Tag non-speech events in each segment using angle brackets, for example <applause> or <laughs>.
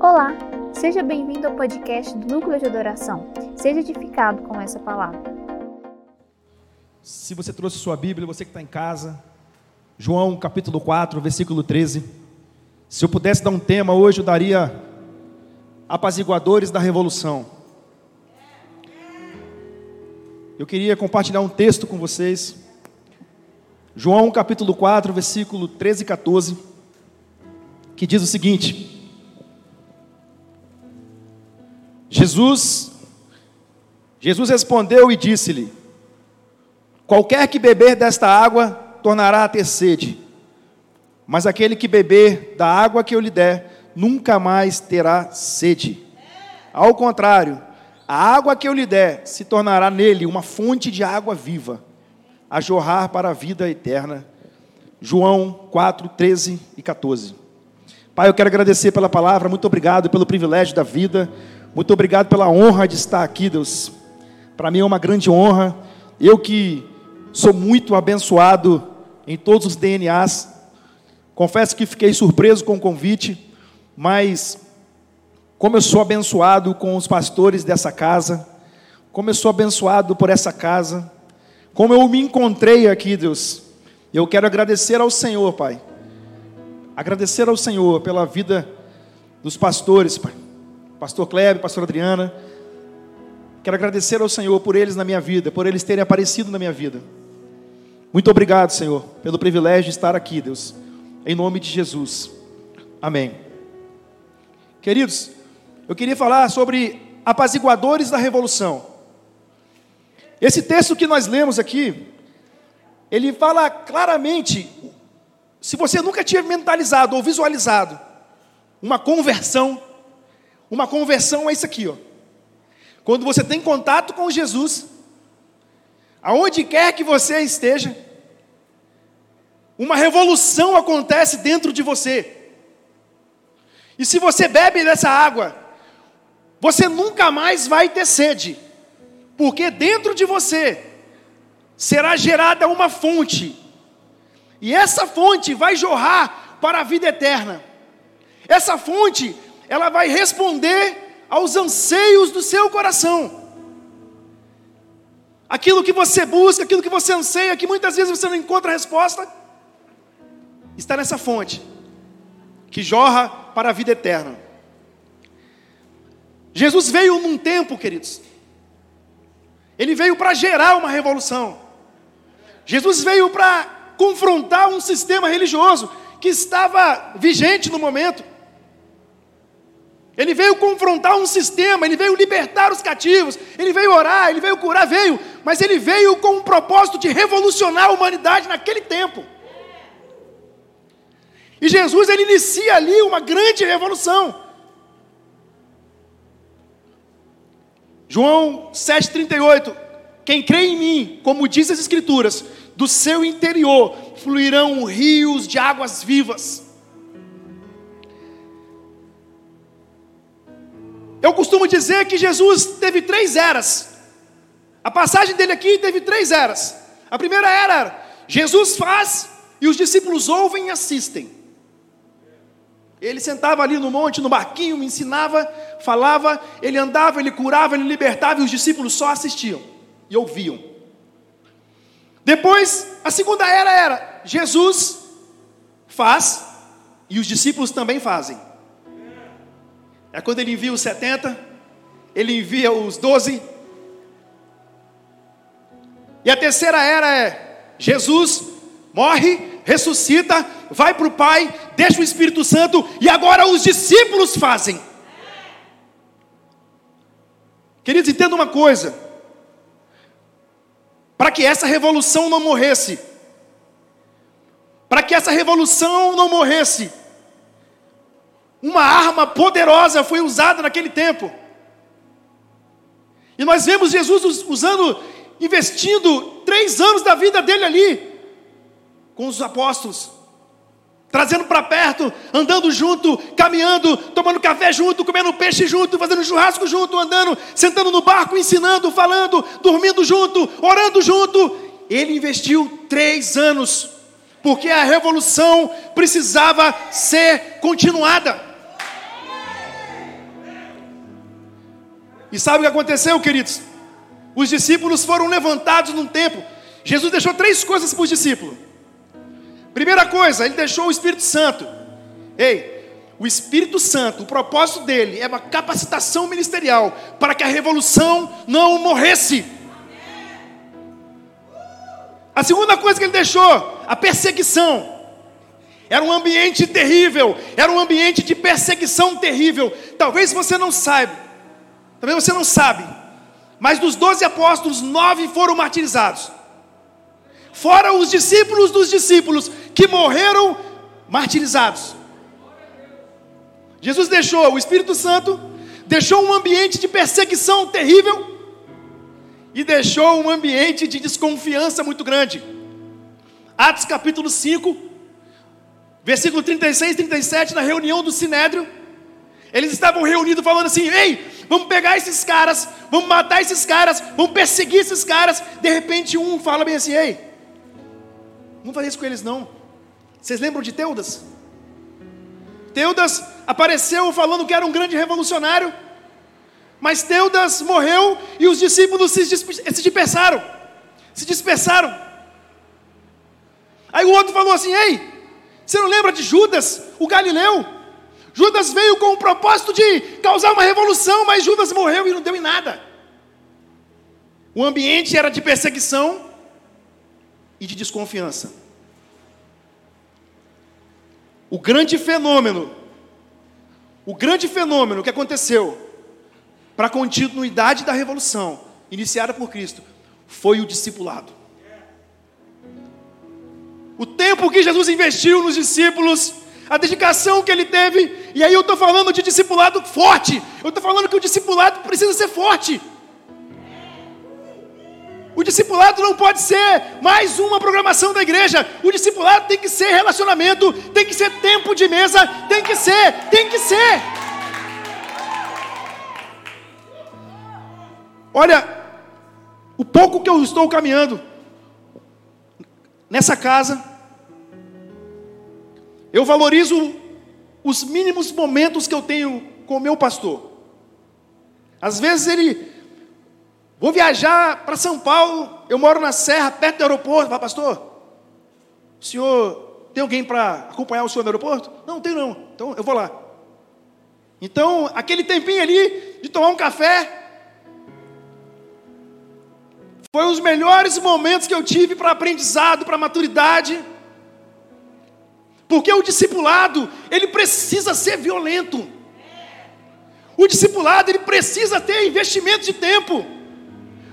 Olá, seja bem-vindo ao podcast do Núcleo de Adoração. Seja edificado com essa palavra. Se você trouxe sua Bíblia, você que está em casa, João capítulo 4, versículo 13. Se eu pudesse dar um tema hoje, eu daria apaziguadores da revolução. Eu queria compartilhar um texto com vocês. João capítulo 4, versículo 13 e 14, que diz o seguinte: Jesus Jesus respondeu e disse-lhe: Qualquer que beber desta água tornará a ter sede, mas aquele que beber da água que eu lhe der nunca mais terá sede. Ao contrário, a água que eu lhe der se tornará nele uma fonte de água viva a jorrar para a vida eterna. João 4, 13 e 14. Pai, eu quero agradecer pela palavra, muito obrigado pelo privilégio da vida, muito obrigado pela honra de estar aqui, Deus. Para mim é uma grande honra. Eu que sou muito abençoado em todos os DNAs. Confesso que fiquei surpreso com o convite, mas como eu sou abençoado com os pastores dessa casa, como eu sou abençoado por essa casa, como eu me encontrei aqui, Deus, eu quero agradecer ao Senhor, Pai. Agradecer ao Senhor pela vida dos pastores, Pai. Pastor Kleber, Pastor Adriana. Quero agradecer ao Senhor por eles na minha vida, por eles terem aparecido na minha vida. Muito obrigado, Senhor, pelo privilégio de estar aqui, Deus. Em nome de Jesus. Amém. Queridos, eu queria falar sobre apaziguadores da revolução. Esse texto que nós lemos aqui, ele fala claramente, se você nunca tinha mentalizado ou visualizado uma conversão, uma conversão é isso aqui, ó. Quando você tem contato com Jesus, aonde quer que você esteja, uma revolução acontece dentro de você. E se você bebe dessa água, você nunca mais vai ter sede porque dentro de você será gerada uma fonte, e essa fonte vai jorrar para a vida eterna. Essa fonte, ela vai responder aos anseios do seu coração. Aquilo que você busca, aquilo que você anseia, que muitas vezes você não encontra resposta, está nessa fonte, que jorra para a vida eterna. Jesus veio num tempo, queridos, ele veio para gerar uma revolução. Jesus veio para confrontar um sistema religioso que estava vigente no momento. Ele veio confrontar um sistema, ele veio libertar os cativos, ele veio orar, ele veio curar, veio, mas ele veio com o propósito de revolucionar a humanidade naquele tempo. E Jesus ele inicia ali uma grande revolução. João 7,38: Quem crê em mim, como diz as Escrituras, do seu interior fluirão rios de águas vivas. Eu costumo dizer que Jesus teve três eras. A passagem dele aqui teve três eras. A primeira era, Jesus faz e os discípulos ouvem e assistem. Ele sentava ali no monte, no barquinho, me ensinava, falava, ele andava, ele curava, ele libertava e os discípulos só assistiam e ouviam. Depois, a segunda era era Jesus faz e os discípulos também fazem. É quando ele envia os 70, ele envia os 12. E a terceira era é Jesus morre, ressuscita, vai para o Pai, deixa o Espírito Santo e agora os discípulos fazem. Queridos, entenda uma coisa: para que essa revolução não morresse, para que essa revolução não morresse, uma arma poderosa foi usada naquele tempo. E nós vemos Jesus usando, investindo três anos da vida dele ali, com os apóstolos, trazendo para perto, andando junto, caminhando, tomando café junto, comendo peixe junto, fazendo churrasco junto, andando, sentando no barco, ensinando, falando, dormindo junto, orando junto. Ele investiu três anos, porque a revolução precisava ser continuada. E sabe o que aconteceu, queridos? Os discípulos foram levantados num tempo. Jesus deixou três coisas para os discípulos. Primeira coisa, ele deixou o Espírito Santo. Ei, o Espírito Santo, o propósito dele é uma capacitação ministerial para que a revolução não morresse. A segunda coisa que ele deixou, a perseguição. Era um ambiente terrível, era um ambiente de perseguição terrível. Talvez você não saiba, talvez você não sabe, mas dos doze apóstolos, nove foram martirizados. Fora os discípulos dos discípulos que morreram martirizados. Jesus deixou o Espírito Santo, deixou um ambiente de perseguição terrível e deixou um ambiente de desconfiança muito grande. Atos capítulo 5, versículo 36 e 37, na reunião do Sinédrio, eles estavam reunidos falando assim: ei, vamos pegar esses caras, vamos matar esses caras, vamos perseguir esses caras. De repente, um fala bem assim: ei, não fazer isso com eles não. Vocês lembram de Teudas? Teudas apareceu falando que era um grande revolucionário. Mas Teudas morreu e os discípulos se, se dispersaram. Se dispersaram. Aí o outro falou assim: Ei, você não lembra de Judas, o Galileu? Judas veio com o propósito de causar uma revolução, mas Judas morreu e não deu em nada. O ambiente era de perseguição e de desconfiança. O grande fenômeno, o grande fenômeno que aconteceu para a continuidade da revolução iniciada por Cristo foi o discipulado. O tempo que Jesus investiu nos discípulos, a dedicação que ele teve, e aí eu estou falando de discipulado forte, eu estou falando que o discipulado precisa ser forte. O discipulado não pode ser mais uma programação da igreja. O discipulado tem que ser relacionamento, tem que ser tempo de mesa, tem que ser, tem que ser. Olha, o pouco que eu estou caminhando nessa casa, eu valorizo os mínimos momentos que eu tenho com o meu pastor. Às vezes ele, vou viajar para São Paulo, eu moro na Serra, perto do aeroporto, fala, pastor, o senhor tem alguém para acompanhar o senhor no aeroporto? Não, tenho não, então eu vou lá. Então, aquele tempinho ali de tomar um café, foi os melhores momentos que eu tive para aprendizado, para maturidade. Porque o discipulado, ele precisa ser violento. O discipulado, ele precisa ter investimento de tempo.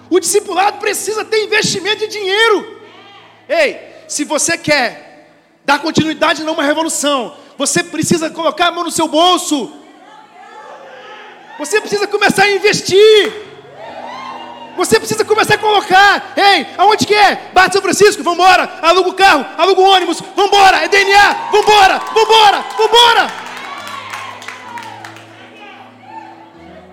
O discipulado precisa ter investimento de dinheiro. Ei, se você quer dar continuidade numa revolução, você precisa colocar a mão no seu bolso. Você precisa começar a investir. Você precisa começar a colocar. Ei, aonde que é? Bate São Francisco, vambora. Aluga o carro, aluga o ônibus, vambora. É DNA, vambora, vambora, vambora.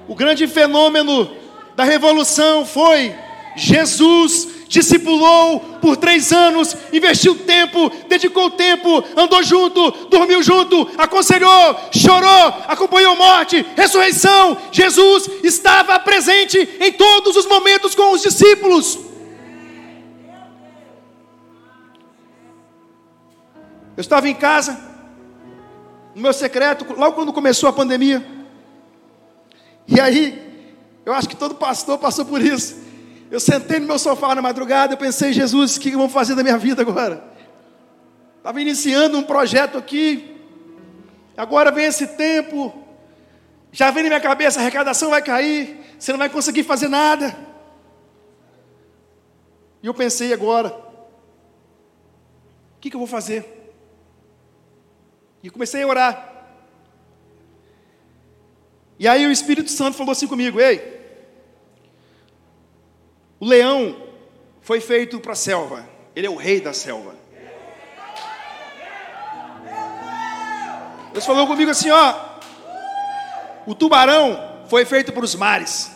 O grande fenômeno da revolução foi Jesus discipulou por três anos, investiu tempo, dedicou tempo, andou junto, dormiu junto, aconselhou, chorou, acompanhou morte, ressurreição. Jesus estava presente em todos os momentos com os discípulos. Eu estava em casa, no meu secreto, logo quando começou a pandemia. E aí, eu acho que todo pastor passou por isso. Eu sentei no meu sofá na madrugada, eu pensei, Jesus, o que vou fazer da minha vida agora? Estava iniciando um projeto aqui, agora vem esse tempo, já vem na minha cabeça, a arrecadação vai cair, você não vai conseguir fazer nada. E eu pensei agora, o que, que eu vou fazer? E comecei a orar. E aí o Espírito Santo falou assim comigo: Ei, o leão foi feito para a selva, ele é o rei da selva. Deus falou comigo assim: ó, o tubarão foi feito para os mares.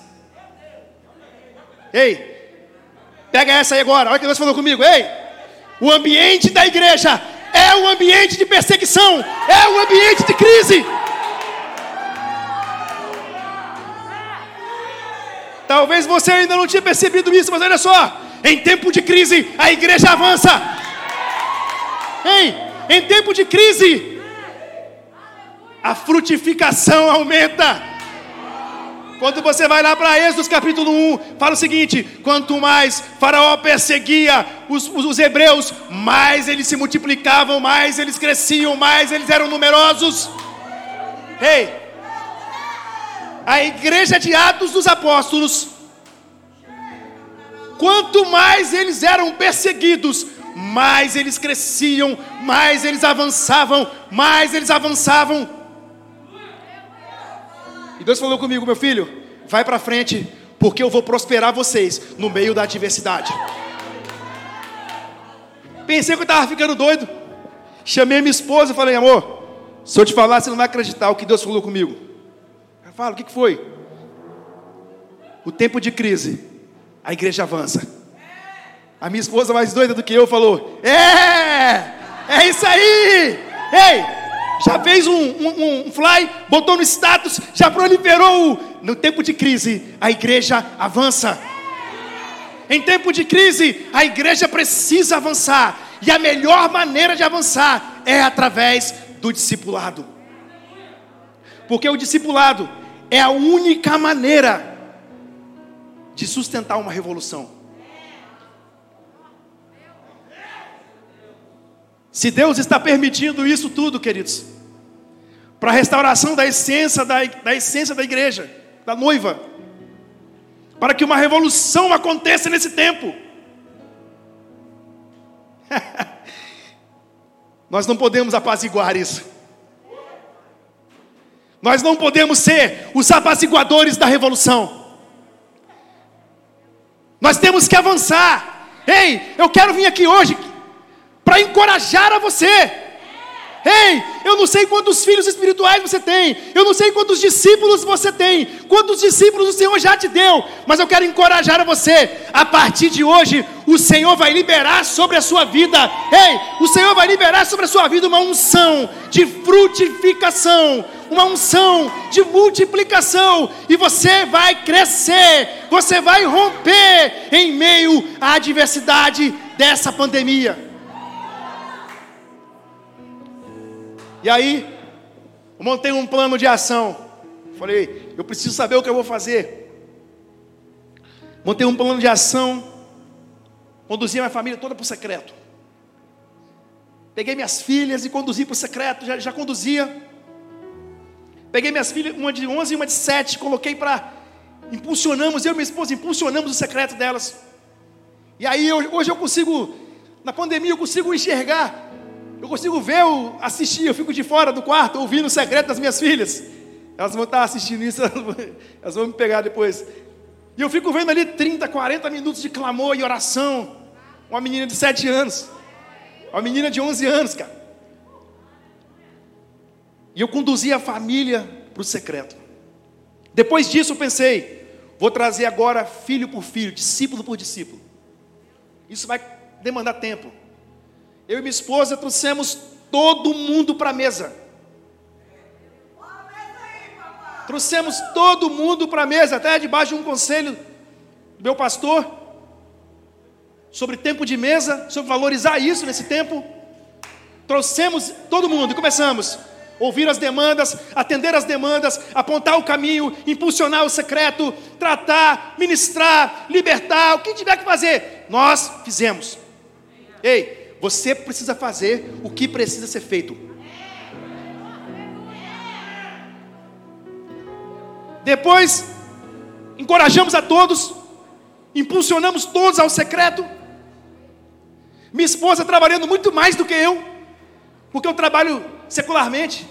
Ei, pega essa aí agora, olha o que Deus falou comigo, ei, o ambiente da igreja é um ambiente de perseguição, é um ambiente de crise. Talvez você ainda não tinha percebido isso, mas olha só: em tempo de crise, a igreja avança. Ei, em tempo de crise, a frutificação aumenta. Quando você vai lá para Êxodo capítulo 1, fala o seguinte: quanto mais Faraó perseguia os, os, os, hebreus, mais eles se multiplicavam, mais eles cresciam, mais eles eram numerosos. Ei, a igreja de Atos dos Apóstolos, quanto mais eles eram perseguidos, mais eles cresciam, mais eles avançavam, mais eles avançavam. E Deus falou comigo, meu filho, vai para frente, porque eu vou prosperar vocês no meio da adversidade. Pensei que eu estava ficando doido. Chamei minha esposa e falei, amor, se eu te falar, você não vai acreditar o que Deus falou comigo. Fala, o que foi? O tempo de crise, a igreja avança. A minha esposa mais doida do que eu falou: É! É isso aí! Ei! já fez um, um, um, fly, botou no status, já proliferou. No tempo de crise, a igreja avança. Em tempo de crise, a igreja precisa avançar. E a melhor maneira de avançar é através do discipulado. Porque o discipulado é a única maneira de sustentar uma revolução. Se Deus está permitindo isso tudo, queridos, para a restauração da essência da, da essência da igreja, da noiva, para que uma revolução aconteça nesse tempo. <laughs> Nós não podemos apaziguar isso. Nós não podemos ser os apaziguadores da revolução. Nós temos que avançar. Ei, eu quero vir aqui hoje para encorajar a você Ei, eu não sei quantos filhos espirituais você tem, eu não sei quantos discípulos você tem, quantos discípulos o Senhor já te deu, mas eu quero encorajar você. A partir de hoje, o Senhor vai liberar sobre a sua vida, ei, o Senhor vai liberar sobre a sua vida uma unção de frutificação, uma unção de multiplicação, e você vai crescer, você vai romper em meio à adversidade dessa pandemia. E aí, eu montei um plano de ação. Falei, eu preciso saber o que eu vou fazer. Montei um plano de ação. Conduzi minha família toda para o secreto. Peguei minhas filhas e conduzi para o secreto. Já, já conduzia. Peguei minhas filhas, uma de 11 e uma de 7. Coloquei para. Impulsionamos, eu e minha esposa impulsionamos o secreto delas. E aí, hoje eu consigo. Na pandemia, eu consigo enxergar eu consigo ver, assistir, eu fico de fora do quarto, ouvindo o secreto das minhas filhas. Elas vão estar assistindo isso, <laughs> elas vão me pegar depois. E eu fico vendo ali 30, 40 minutos de clamor e oração. Uma menina de 7 anos. Uma menina de 11 anos, cara. E eu conduzi a família para o secreto. Depois disso eu pensei, vou trazer agora filho por filho, discípulo por discípulo. Isso vai demandar tempo. Eu e minha esposa trouxemos todo mundo para a mesa. Trouxemos todo mundo para a mesa, até debaixo de um conselho do meu pastor, sobre tempo de mesa, sobre valorizar isso nesse tempo. Trouxemos todo mundo e começamos ouvir as demandas, atender as demandas, apontar o caminho, impulsionar o secreto, tratar, ministrar, libertar, o que tiver que fazer, nós fizemos. Ei, você precisa fazer o que precisa ser feito. Depois, encorajamos a todos, impulsionamos todos ao secreto. Minha esposa trabalhando muito mais do que eu, porque eu trabalho secularmente,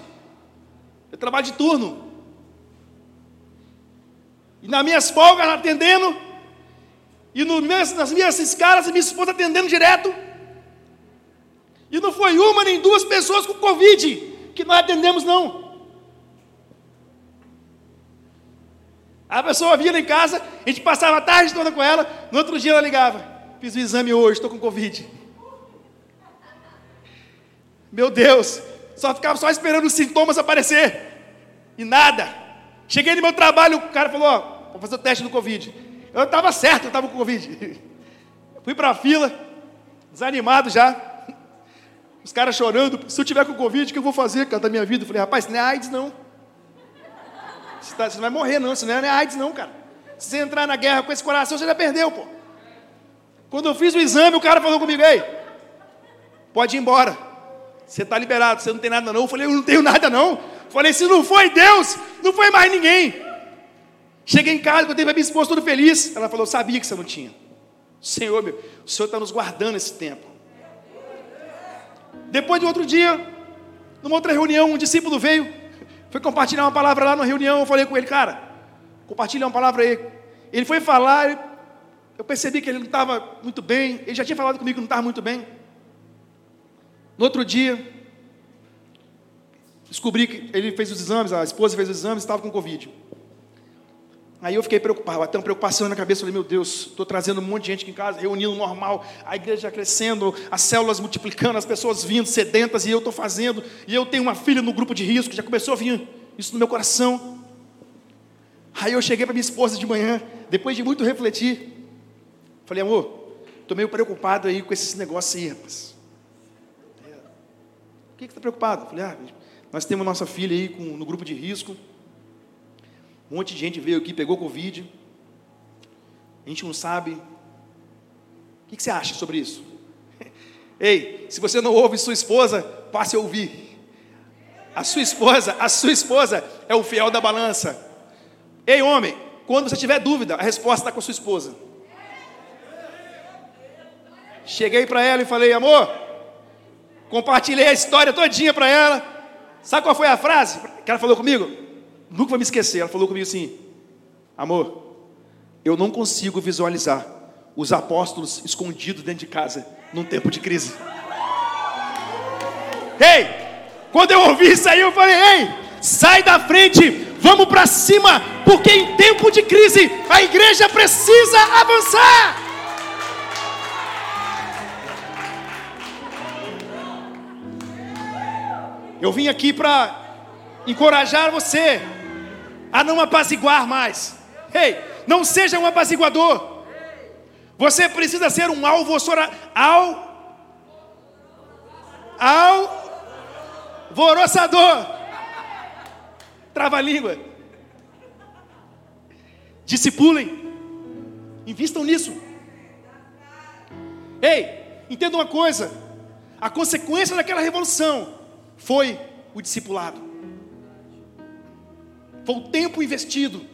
eu trabalho de turno. E nas minhas folgas atendendo, e no, nas minhas escalas, minha esposa atendendo direto. E não foi uma nem duas pessoas com Covid que nós atendemos, não. A pessoa vinha em casa, a gente passava a tarde toda com ela, no outro dia ela ligava: Fiz o exame hoje, estou com Covid. Meu Deus, só ficava só esperando os sintomas aparecer. E nada. Cheguei no meu trabalho, o cara falou: Ó, vou fazer o teste do Covid. Eu estava certo, eu estava com Covid. <laughs> Fui para a fila, desanimado já. Os caras chorando. Se eu tiver com Covid, o que eu vou fazer, cara, da minha vida? Eu falei, rapaz, isso não é AIDS, não. Você, tá, você não vai morrer, não. Isso não é AIDS, não, cara. Se você entrar na guerra com esse coração, você já perdeu, pô. Quando eu fiz o exame, o cara falou comigo, ei, pode ir embora. Você está liberado, você não tem nada não. Eu falei, eu não tenho nada não. Eu falei, se não foi Deus, não foi mais ninguém. Cheguei em casa, contei para minha esposa todo feliz. Ela falou, eu sabia que você não tinha. Senhor, meu, o Senhor está nos guardando esse tempo. Depois de outro dia, numa outra reunião, um discípulo veio, foi compartilhar uma palavra lá na reunião. Eu falei com ele, cara, compartilha uma palavra aí. Ele foi falar, eu percebi que ele não estava muito bem. Ele já tinha falado comigo que não estava muito bem. No outro dia, descobri que ele fez os exames, a esposa fez os exames, estava com Covid. Aí eu fiquei preocupado, até uma preocupação na cabeça, falei, meu Deus, estou trazendo um monte de gente aqui em casa, reunindo normal, a igreja crescendo, as células multiplicando, as pessoas vindo sedentas, e eu estou fazendo, e eu tenho uma filha no grupo de risco, já começou a vir isso no meu coração. Aí eu cheguei para minha esposa de manhã, depois de muito refletir, Falei, amor, estou meio preocupado aí com esses negócios aí, rapaz. O que está preocupado? Falei, ah, nós temos nossa filha aí com, no grupo de risco. Um monte de gente veio aqui, pegou Covid. A gente não sabe. O que, você acha sobre isso? <laughs> Ei, se você não ouve sua esposa, passe a ouvir. A sua esposa, a sua esposa é o fiel da balança. Ei, homem, quando você tiver dúvida, a resposta está com a sua esposa. Cheguei para ela e falei, amor, compartilhei a história todinha para ela. Sabe qual foi a frase que ela falou comigo? Nunca vou me esquecer. Ela falou comigo assim: Amor, eu não consigo visualizar os apóstolos escondidos dentro de casa num tempo de crise. Ei, quando eu ouvi isso aí, eu falei: Ei, sai da frente, vamos para cima, porque em tempo de crise a igreja precisa avançar. Eu vim aqui para encorajar você a não apaziguar mais. Ei, não seja um apaziguador. Você precisa ser um alvoçora, al, alvoroçador. Trava a língua. Discipulem. Invistam nisso. Ei, entenda uma coisa. A consequência daquela revolução foi o discipulado. Foi o tempo investido.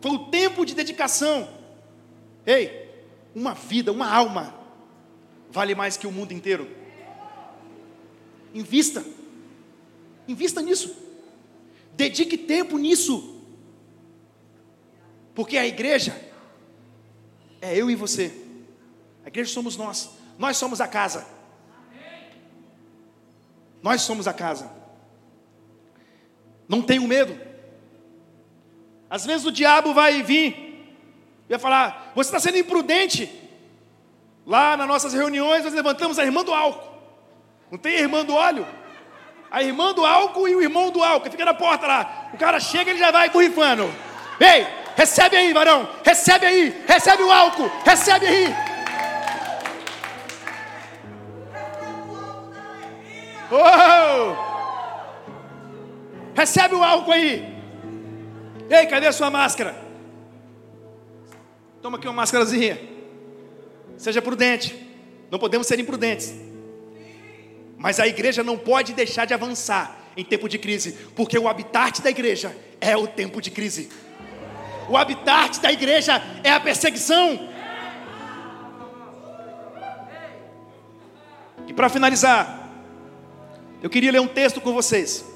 Foi o tempo de dedicação. Ei, uma vida, uma alma, vale mais que o mundo inteiro. Invista. Invista nisso. Dedique tempo nisso. Porque a igreja é eu e você. A igreja somos nós. Nós somos a casa. Nós somos a casa. Não tenho medo. Às vezes o diabo vai vir e vai falar: Você está sendo imprudente. Lá nas nossas reuniões, nós levantamos a irmã do álcool. Não tem a irmã do óleo? A irmã do álcool e o irmão do álcool. Fica na porta lá. O cara chega e ele já vai borrifando. Ei, recebe aí, varão. Recebe aí. Recebe o álcool. Recebe aí. Oh! Recebe o álcool aí. Ei, cadê a sua máscara? Toma aqui uma máscarazinha. Seja prudente. Não podemos ser imprudentes. Mas a igreja não pode deixar de avançar em tempo de crise, porque o habitat da igreja é o tempo de crise. O habitat da igreja é a perseguição. E para finalizar, eu queria ler um texto com vocês.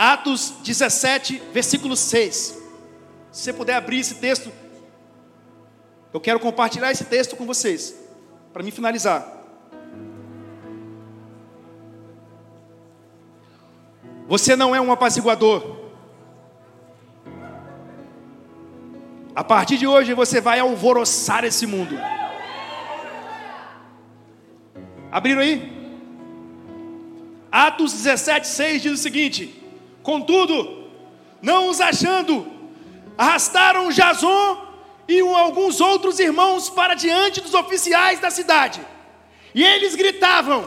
Atos 17, versículo 6. Se você puder abrir esse texto, eu quero compartilhar esse texto com vocês, para me finalizar. Você não é um apaziguador. A partir de hoje você vai alvoroçar esse mundo. Abriram aí? Atos 17, 6 diz o seguinte: Contudo, não os achando, arrastaram Jason e alguns outros irmãos para diante dos oficiais da cidade. E eles gritavam: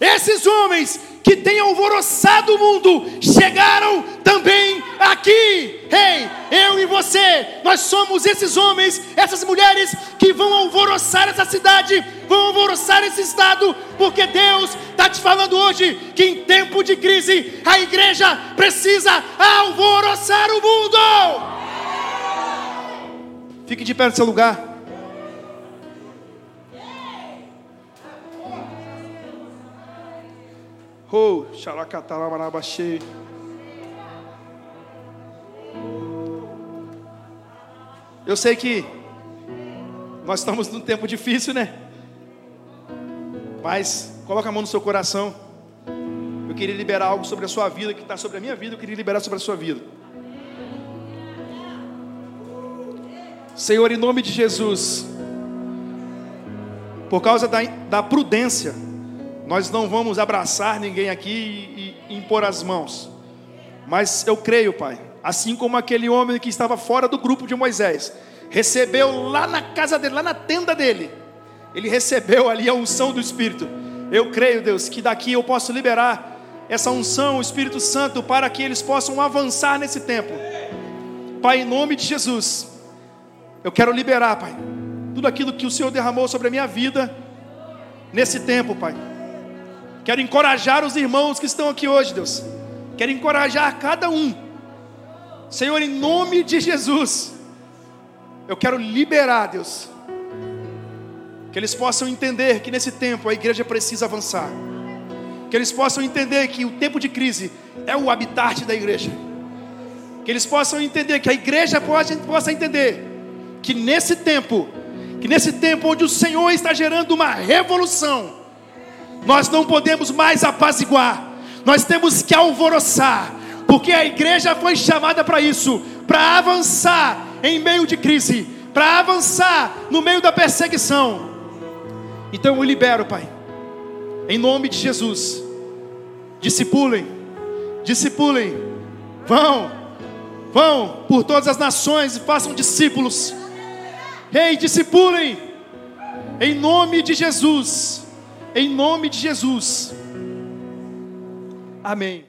Esses homens que têm alvoroçado o mundo chegaram também aqui. Ei, eu e você, nós somos esses homens, essas mulheres que vão alvoroçar essa cidade, vão alvoroçar esse estado, porque Deus está te falando hoje que em tempo de crise a igreja precisa alvoroçar o mundo. Fique de pé no seu lugar. Oh, xaracatarabarabachê. Eu sei que nós estamos num tempo difícil, né? Mas coloca a mão no seu coração. Eu queria liberar algo sobre a sua vida, que está sobre a minha vida, eu queria liberar sobre a sua vida. Senhor, em nome de Jesus, por causa da, da prudência, nós não vamos abraçar ninguém aqui e, e impor as mãos. Mas eu creio, Pai, assim como aquele homem que estava fora do grupo de Moisés, recebeu lá na casa dele, lá na tenda dele, ele recebeu ali a unção do Espírito. Eu creio, Deus, que daqui eu posso liberar essa unção, o Espírito Santo, para que eles possam avançar nesse tempo. Pai, em nome de Jesus, eu quero liberar, Pai, tudo aquilo que o Senhor derramou sobre a minha vida nesse tempo, Pai. Quero encorajar os irmãos que estão aqui hoje, Deus. Quero encorajar cada um. Senhor, em nome de Jesus, eu quero liberar, Deus. Que eles possam entender que nesse tempo a igreja precisa avançar. Que eles possam entender que o tempo de crise é o habitat da igreja. Que eles possam entender que a igreja pode, possa entender que nesse tempo, que nesse tempo onde o Senhor está gerando uma revolução, nós não podemos mais apaziguar, nós temos que alvoroçar, porque a igreja foi chamada para isso, para avançar em meio de crise, para avançar no meio da perseguição. Então eu libero, Pai, em nome de Jesus, discipulem, discipulem, vão, vão por todas as nações e façam discípulos. Ei, discipulem, em nome de Jesus. Em nome de Jesus. Amém.